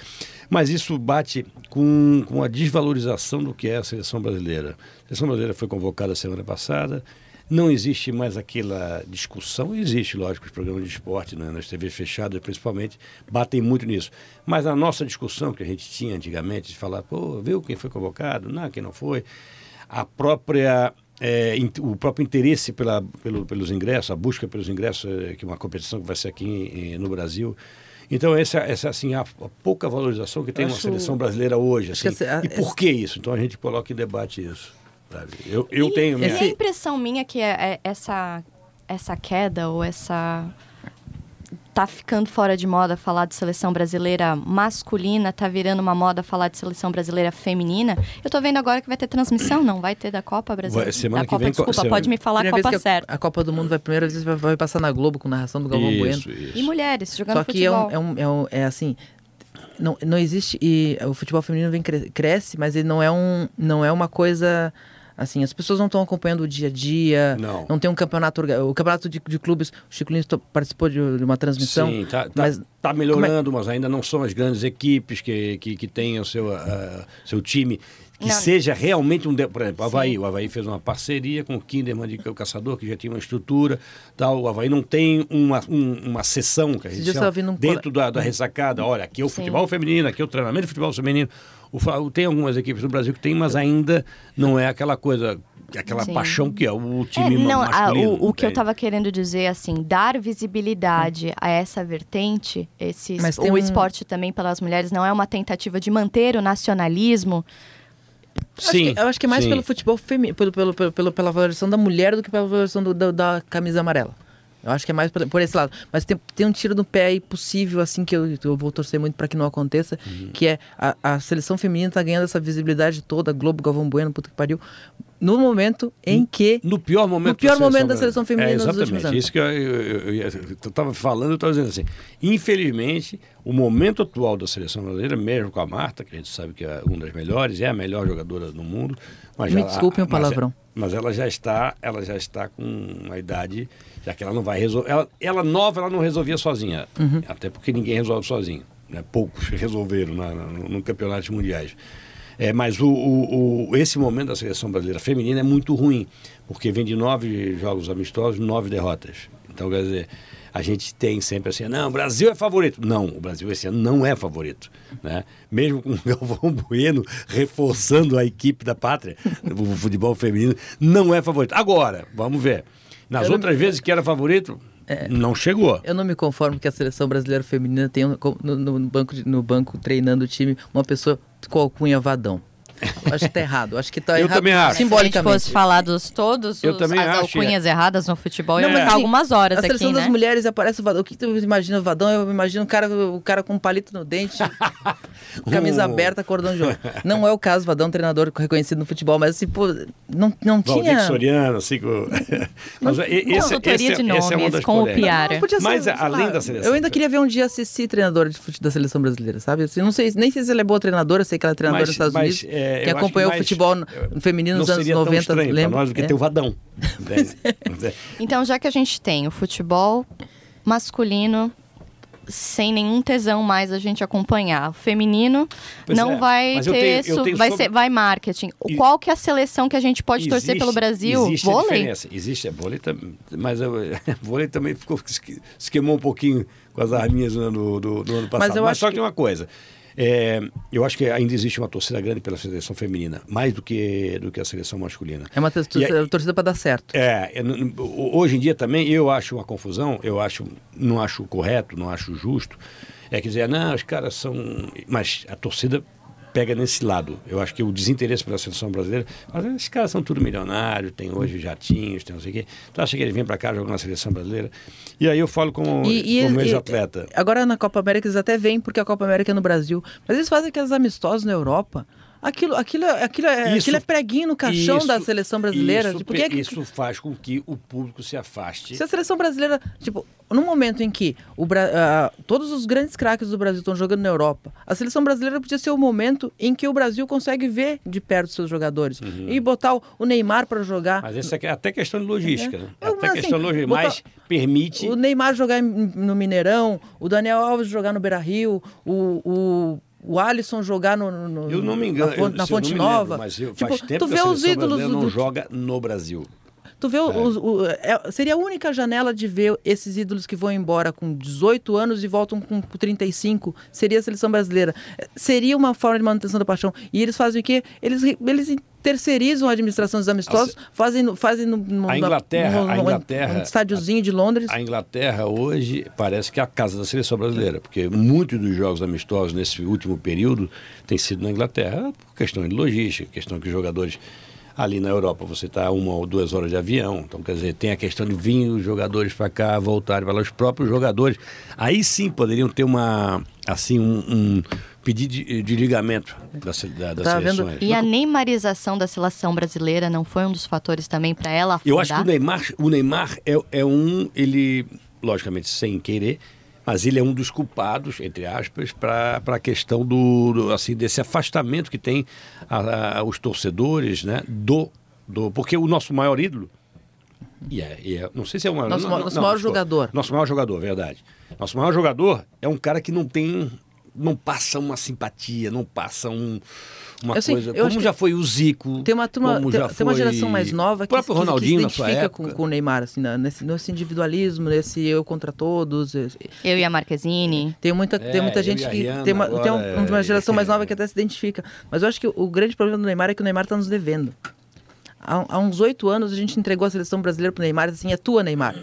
Mas isso bate com, com a desvalorização do que é a seleção brasileira. A seleção brasileira foi convocada semana passada. Não existe mais aquela discussão, existe, lógico, os programas de esporte, né, nas TVs fechadas principalmente, batem muito nisso. Mas a nossa discussão que a gente tinha antigamente, de falar, pô, viu quem foi convocado? Não, quem não foi. A própria, é, o próprio interesse pela, pelo- pelos ingressos, a busca pelos ingressos, é, que é uma competição que vai ser aqui em- em- no Brasil. Então, essa, essa assim, a, a pouca valorização que tem Eu uma acho- seleção brasileira hoje. acho Assim. essa- e por que isso? Então, a gente coloca em debate isso. Sabe? Eu, eu E- tenho... E minha- a impressão minha é que é, é essa, essa queda ou essa. Tá ficando fora de moda falar de seleção brasileira masculina, tá virando uma moda falar de seleção brasileira feminina. Eu tô vendo agora que vai ter transmissão, não vai ter da Copa Brasileira. Semana da que Copa, vem, desculpa, semana- pode me falar a Primeira Copa vez que a, certa. a Copa do Mundo vai primeira vez vai, vai passar na Globo com narração do Galvão Bueno. Isso, isso. E mulheres jogando Só que é, um, é, um, é, um- é assim, não, não existe e o futebol feminino vem cre- cresce, mas ele não é um não é uma coisa assim, as pessoas não estão acompanhando o dia a dia, Não. tem um campeonato, o campeonato de, de clubes, o Chico Lins participou de, uma transmissão, Sim, tá, tá, mas tá melhorando, mas ainda não são as grandes equipes que, que, que têm o seu, ah, seu time. Que Não. seja realmente um. de- Por exemplo, o Havaí. Sim. O Havaí fez uma parceria com o Kinderman de Caçador, que já tinha uma estrutura. Tal. O Havaí não tem uma, um- uma sessão que a gente chama, um dentro da, da ressacada. Olha, aqui é o Sim. futebol feminino, aqui é o treinamento de futebol feminino. O, tem algumas equipes do Brasil que tem, mas ainda não é aquela coisa, aquela Sim. paixão que é o É, time não, a- masculino. o, o que eu entende? tava querendo dizer, assim, dar visibilidade a essa vertente, esse, Mas o tem um- esporte também pelas mulheres, não é uma tentativa de manter o nacionalismo. acho que- eu acho que é mais sim. pelo futebol feminino, pelo, pelo, pelo, pelo- pela valorização da mulher do que pela valorização do- da- da camisa amarela. Eu acho que é mais por, esse lado. Mas tem, tem um tiro no pé aí possível, assim, que eu, eu vou torcer muito para que não aconteça, Uhum. que é a, a seleção feminina tá ganhando essa visibilidade toda, Globo, Galvão Bueno, puta que pariu, no momento em que... No pior momento, No pior da seleção momento da seleção feminina é, exatamente. últimos anos. Isso que eu, eu, eu, eu, eu tava falando, eu estava dizendo assim. Infelizmente, o momento atual da seleção brasileira, mesmo com a Marta, que a gente sabe que é uma das melhores, é a melhor jogadora do mundo. Mas Me ela- desculpem o mas- palavrão. Mas, ela já está, ela já está com uma idade, já que ela não vai resolver. Ela, ela nova, ela não resolvia sozinha. Uhum. Até porque ninguém resolve sozinho. Né? Poucos [laughs] resolveram na, na, no, no campeonatos mundiais. É, mas o, o- o- esse momento da seleção brasileira feminina é muito ruim, porque vem de nove jogos amistosos, nove derrotas. Então, quer dizer, a gente tem sempre assim, não, o Brasil é favorito. Não, o Brasil esse ano não é favorito. Né? Mesmo com o [laughs] Galvão Bueno reforçando a equipe da pátria, o futebol feminino não é favorito. Agora, vamos ver. Nas Eu outras vezes que era favorito, não chegou. Eu não me conformo que a seleção brasileira feminina tenha no, no banco, no banco treinando o time uma pessoa com alcunha Vadão. Acho que tá errado. Acho que tá Eu errado também acho. Se a gente simbolicamente. fosse falar dos todos, Eu os, também as acho, alcunhas erradas no futebol, ia Não, mas ficar assim, algumas horas A aqui, seleção das né? mulheres aparece o Vadão. O que tu imagina o Vadão? Eu imagino o cara, o cara com um palito no dente, [laughs] camisa Um- aberta, cordão de ouro. Não é o caso, Vadão, treinador reconhecido no futebol, mas assim, pô, não, não Valdir tinha... Soriano, assim, com... [laughs] Mas, esse, esse, de essa é uma nomes das com o. Piara. Não, ser, Mas sei além lá, da seleção. Eu ainda queria ver um dia a Cici, treinadora de da seleção brasileira, sabe? Assim, não sei, nem sei se ela é boa treinadora, sei que ela é treinadora Mas- nos Estados mas, Unidos, é, que eu acho acompanhou que o mais- futebol no- eu- feminino nos anos seria tão 90, estranho lembra? Pra nós do que É. ter o Vadão. entende? [laughs] Então, já que a gente tem o futebol masculino sem nenhum tesão mais a gente acompanhar, o feminino Pois não é, vai mas eu ter, tenho- eu vai sobre- ser, vai marketing. E- Qual que é a seleção que a gente pode torcer Existe- pelo Brasil? Existe Vôlei? diferença. Existe a vôlei, tam- mas a [laughs] vôlei também ficou, se queimou um pouquinho com as arminhas né, do, do, do ano passado. Mas, eu acho só que- que uma coisa. É, eu acho que ainda existe uma torcida grande pela seleção feminina, mais do que, do que a seleção masculina. É uma E torcida, aí- torcida para dar certo. É, hoje em dia também eu acho uma confusão, eu acho, não acho correto, não acho justo. É que dizer, não, os caras são. Mas a torcida pega nesse lado. Eu acho que o desinteresse pela seleção brasileira. Mas esses caras são tudo milionários, tem hoje jatinhos, tem não sei o quê. Tu acha que eles vêm para cá jogar na seleção brasileira? E aí eu falo como, E- e- como e- ex-atleta. Agora na Copa América eles até vêm porque a Copa América é no Brasil. Mas eles fazem aqueles amistosos na Europa. Aquilo, aquilo, aquilo, é, Isso- aquilo é preguinho no caixão da Isso- seleção brasileira. Isso, Tipo, por que isso faz com que o público se afaste. Se a seleção brasileira, tipo, no momento em que o Bra- ah, todos os grandes craques do Brasil estão jogando na Europa, a seleção brasileira podia ser o momento em que o Brasil consegue ver de perto seus jogadores e botar o- Neymar para jogar. Mas isso é até questão de logística, né? Eu, Até assim, questão de logística. botar- Mas permite. O Neymar jogar no Mineirão, o Daniel Alves jogar no Beira Rio, o, o, o Alisson jogar no, no- Eu não me engano, na, Fonte- na eu, se eu Fonte não me lembro, Nova. mas eu, Tipo, faz tempo tu que vê a os ídolos do, não joga no Brasil. Tu vê, os- o- é- seria a única janela de ver esses ídolos que vão embora com 18 anos e voltam com 35, seria a seleção brasileira. É, Seria uma forma de manutenção da paixão. E eles fazem o quê? Eles, eles terceirizam a administração dos amistosos, fazem, fazem no, no, A Inglaterra- no- a no- Inglaterra- um estádiozinho de Londres. A Inglaterra hoje parece que é a casa da seleção brasileira, porque muitos dos jogos amistosos nesse último período têm sido na Inglaterra por questão de logística, questão que os jogadores ali na Europa você está uma ou duas horas de avião, então quer dizer tem a questão de vir os jogadores para cá, voltarem para lá, os próprios jogadores, aí sim poderiam ter uma assim um, um pedido de, de ligamento da, se- da, das Tá vendo? seleções. E a neymarização da seleção brasileira não foi um dos fatores também para ela afundar? Eu acho que o Neymar, o Neymar é, é um, ele, logicamente sem querer, mas ele é um dos culpados, entre aspas, para a questão do, do, assim, desse afastamento que tem a- a- os torcedores, né, do, do, porque o nosso maior ídolo, e é, e é- não sei se é o maior, Nosso não, ma- não, nosso não, maior desculpa. jogador. Nosso maior jogador, verdade. Nosso maior jogador é um cara que não tem, não passa uma simpatia, não passa um, uma Assim, coisa, eu acho como que já foi o Zico, Tem uma, turma, como tem, já tem uma foi geração mais nova o que, próprio que- que Ronaldinho se na sua identifica época. com, com o Neymar, assim, na- nesse, nesse individualismo, nesse eu contra todos. esse- Eu e a Marquezine. Tem muita, tem É, muita eu gente que Rihanna tem uma, tem um- uma é, geração mais é. nova que até se identifica. Mas eu acho que o grande problema do Neymar é que o Neymar está nos devendo. Há, há uns oito anos a gente entregou a seleção brasileira pro Neymar, assim, é tua, Neymar.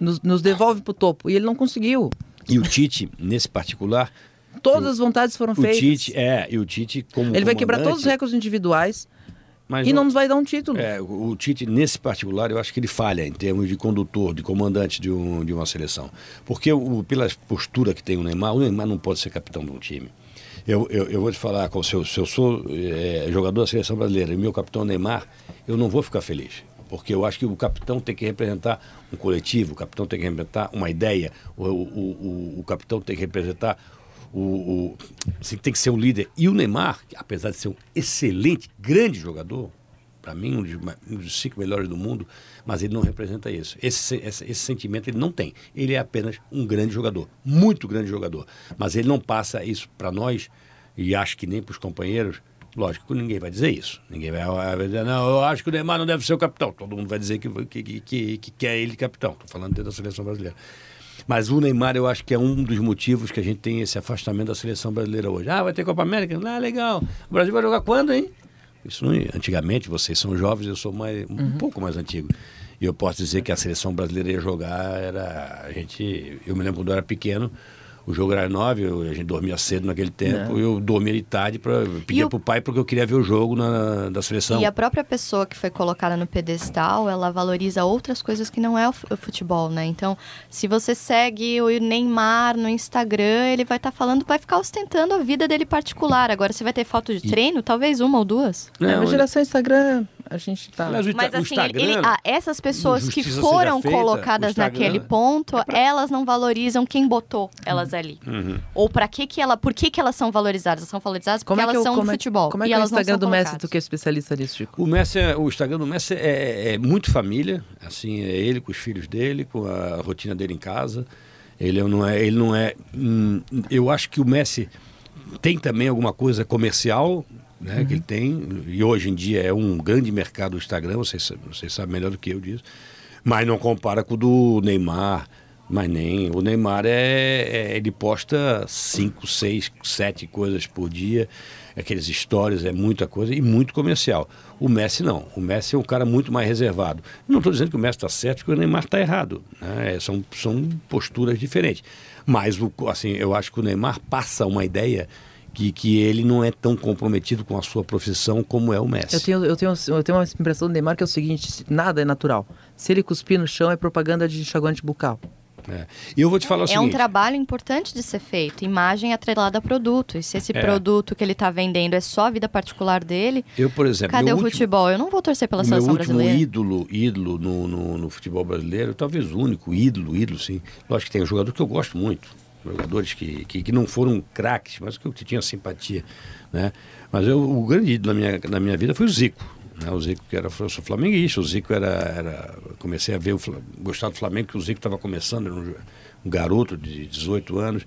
Nos, nos devolve pro topo. E ele não conseguiu. E o Tite, nesse particular, Todas as vontades foram o feitas. Tite, é, e o Tite como ele vai quebrar todos os recordes individuais mas e não nos vai dar um título. É, o o Tite, nesse particular, eu acho que ele falha em termos de condutor, de comandante de, um, de uma seleção. Porque o, pela postura que tem o Neymar, o Neymar não pode ser capitão de um time. Eu, eu, eu vou te falar, com- se eu, se eu sou é, jogador da seleção brasileira e meu capitão é o Neymar, eu não vou ficar feliz. Porque eu acho que o capitão tem que representar um coletivo, o capitão tem que representar uma ideia, o, o, o, o capitão tem que representar o, o assim, tem que ser um líder. E o Neymar, apesar de ser um excelente, grande jogador, para mim um um dos cinco melhores do mundo, mas ele não representa isso. Esse, se- esse, esse sentimento ele não tem. Ele é apenas um grande jogador, muito grande jogador. Mas ele não passa isso para nós, e acho que nem para os companheiros. Lógico ninguém vai dizer isso. Ninguém vai, dizer, não, eu acho que o Neymar não deve ser o capitão. Todo mundo vai dizer que, que, que, que, que quer ele capitão. Estou falando dentro da seleção brasileira. Mas o Neymar, eu acho que é um dos motivos que a gente tem esse afastamento da seleção brasileira hoje. Ah, vai ter Copa América? Ah, legal. O Brasil vai jogar quando, hein? Isso não, antigamente, vocês são jovens, eu sou mais, um pouco mais antigo. E eu posso dizer que a seleção brasileira ia jogar, era. A gente. Eu me lembro quando eu era pequeno, o jogo era nove, eu- a gente dormia cedo naquele tempo, eu dormia de tarde para pedir o- pro pai porque eu queria ver o jogo na, da seleção. E a própria pessoa que foi colocada no pedestal, ela valoriza outras coisas que não é o fu- o futebol, né? Então, se você segue o Neymar no Instagram, ele vai estar falando, vai ficar ostentando a vida dele particular. Agora, você vai ter foto de treino, talvez uma ou duas. É, Não, a geração Instagram, a gente tá. Mas o assim, ele- Instagram- ele- ah, essas pessoas que foram feita, colocadas naquele ponto, elas não valorizam quem botou elas ali. Uhum. Ou para que que ela, por que que elas são valorizadas? Elas são valorizadas porque Como é que elas eu- são como do é- futebol. Como é e que é o Instagram do Messi, tu que é especialista nisso, Chico? O Messi, é- o Instagram do Messi é, é muito família, assim, é ele com os filhos dele, com a rotina dele em casa. Ele não é, ele não é. hum, eu acho que o Messi tem também alguma coisa comercial, né, que ele tem. E hoje em dia é um grande mercado o Instagram. Vocês, vocês sabem melhor do que eu disso. Mas não compara com o do Neymar. Mas nem. O Neymar é, é- ele posta cinco, seis, sete coisas por dia. Aqueles stories é muita coisa e muito comercial. O Messi não. O Messi é um cara muito mais reservado. Não estou dizendo que o Messi está certo, que o Neymar está errado. né? São, são posturas diferentes. Mas o, assim, eu acho que o Neymar passa uma ideia que, que ele não é tão comprometido com a sua profissão como é o Messi. Eu tenho, eu, tenho, eu tenho uma impressão do Neymar que é o seguinte: nada é natural. Se ele cuspir no chão, é propaganda de enxaguante bucal. É. E eu vou te falar o É seguinte. um trabalho importante de ser feito, imagem atrelada a produto. E se esse É. produto que ele está vendendo é só a vida particular dele, Eu, por exemplo, cadê meu o último- futebol? Eu não vou torcer pela o meu seleção último brasileira. ídolo, ídolo no, no, no futebol brasileiro, talvez o único ídolo, ídolo, sim. Lógico que tem um jogador que eu gosto muito, jogadores que, que, que não foram craques, mas que eu tinha simpatia, né? Mas eu, o grande ídolo na minha, na minha vida foi o Zico. Né? O Zico, que era, eu sou flamenguista, o Zico era, era. Comecei a ver, o, gostar do Flamengo, que o Zico estava começando, era um, um garoto de 18 anos.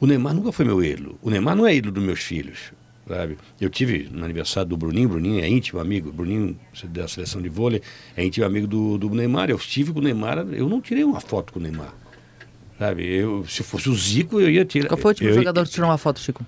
O Neymar nunca foi meu ídolo. O Neymar não é ídolo dos meus filhos. Sabe? Eu tive no aniversário do Bruninho, Bruninho é íntimo amigo, Bruninho da seleção de vôlei é íntimo amigo do, do Neymar. Eu estive com o Neymar, eu não tirei uma foto com o Neymar. Sabe? Eu, se fosse o Zico, eu ia tirar. Qual foi o último eu- jogador que tirou uma foto, Chico?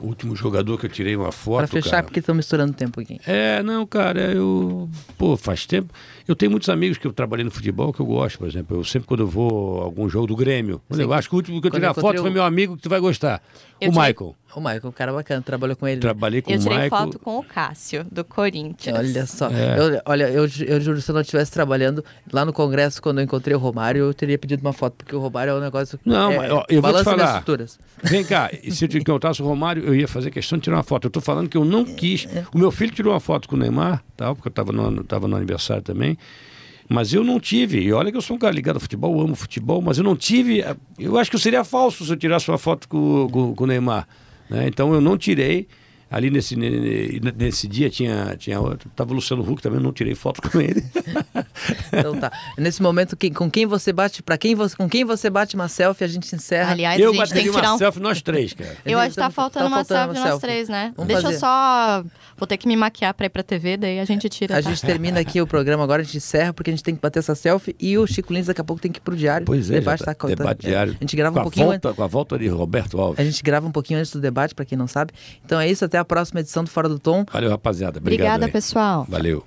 O último jogador que eu tirei uma foto. Pra fechar, cara. porque estão misturando tempo aqui. É, não, cara, eu. Pô, faz tempo. Eu tenho muitos amigos que eu trabalhei no futebol que eu gosto, por exemplo. Eu sempre, quando eu vou a algum jogo do Grêmio. Sim. Eu acho que o último que eu Quando tirei eu a foto encontrei foi o- meu amigo que tu vai gostar. Eu o tirei- Michael. O Michael, um cara bacana, trabalhou com ele. Trabalhei com Eu o tirei Michael. foto com o Cássio, do Corinthians. Olha só. É. Eu, olha, eu, eu juro, se eu não estivesse trabalhando lá no Congresso, quando eu encontrei o Romário, eu teria pedido uma foto, porque o Romário é um negócio. Não, é, mas, ó, eu vou te falar. estruturas. Vem cá, e se eu te [laughs] encontrasse o Romário, eu ia fazer questão de tirar uma foto. Eu tô falando que eu não quis. O meu filho tirou uma foto com o Neymar, tal, porque eu estava no, tava no aniversário também. Mas eu não tive, e olha que eu sou um cara ligado ao futebol, amo futebol, mas eu não tive. Eu acho que eu seria falso se eu tirasse uma foto com, com, com o Neymar. né? Então eu não tirei. Ali nesse, ne- nesse dia tinha, tinha outro. Tava o Luciano Huck também, eu não tirei foto [laughs] com ele. Então tá. Nesse momento, quem- com quem você bate, para quem você, com quem você bate uma selfie, a gente encerra. Aliás, eu a tirar uma um selfie nós três, cara. Eu acho que tá faltando tá uma faltando selfie uma nós selfie. três, né? Vamos Deixa fazer. eu só. Vou ter que me maquiar pra ir pra TV, daí a gente tira. A tá? gente termina aqui o programa agora, a gente encerra porque a gente tem que bater essa selfie e o Chico Lins daqui a pouco tem que ir pro diário. Pois é, debate tá, tá- debate diário. A gente grava com um a pouquinho volta, Com a volta de Roberto Alves. A gente grava um pouquinho antes do debate, para quem não sabe. Então é isso, até a próxima edição do Fora do Tom. Valeu, rapaziada. Obrigado Obrigada, aí. pessoal. Valeu.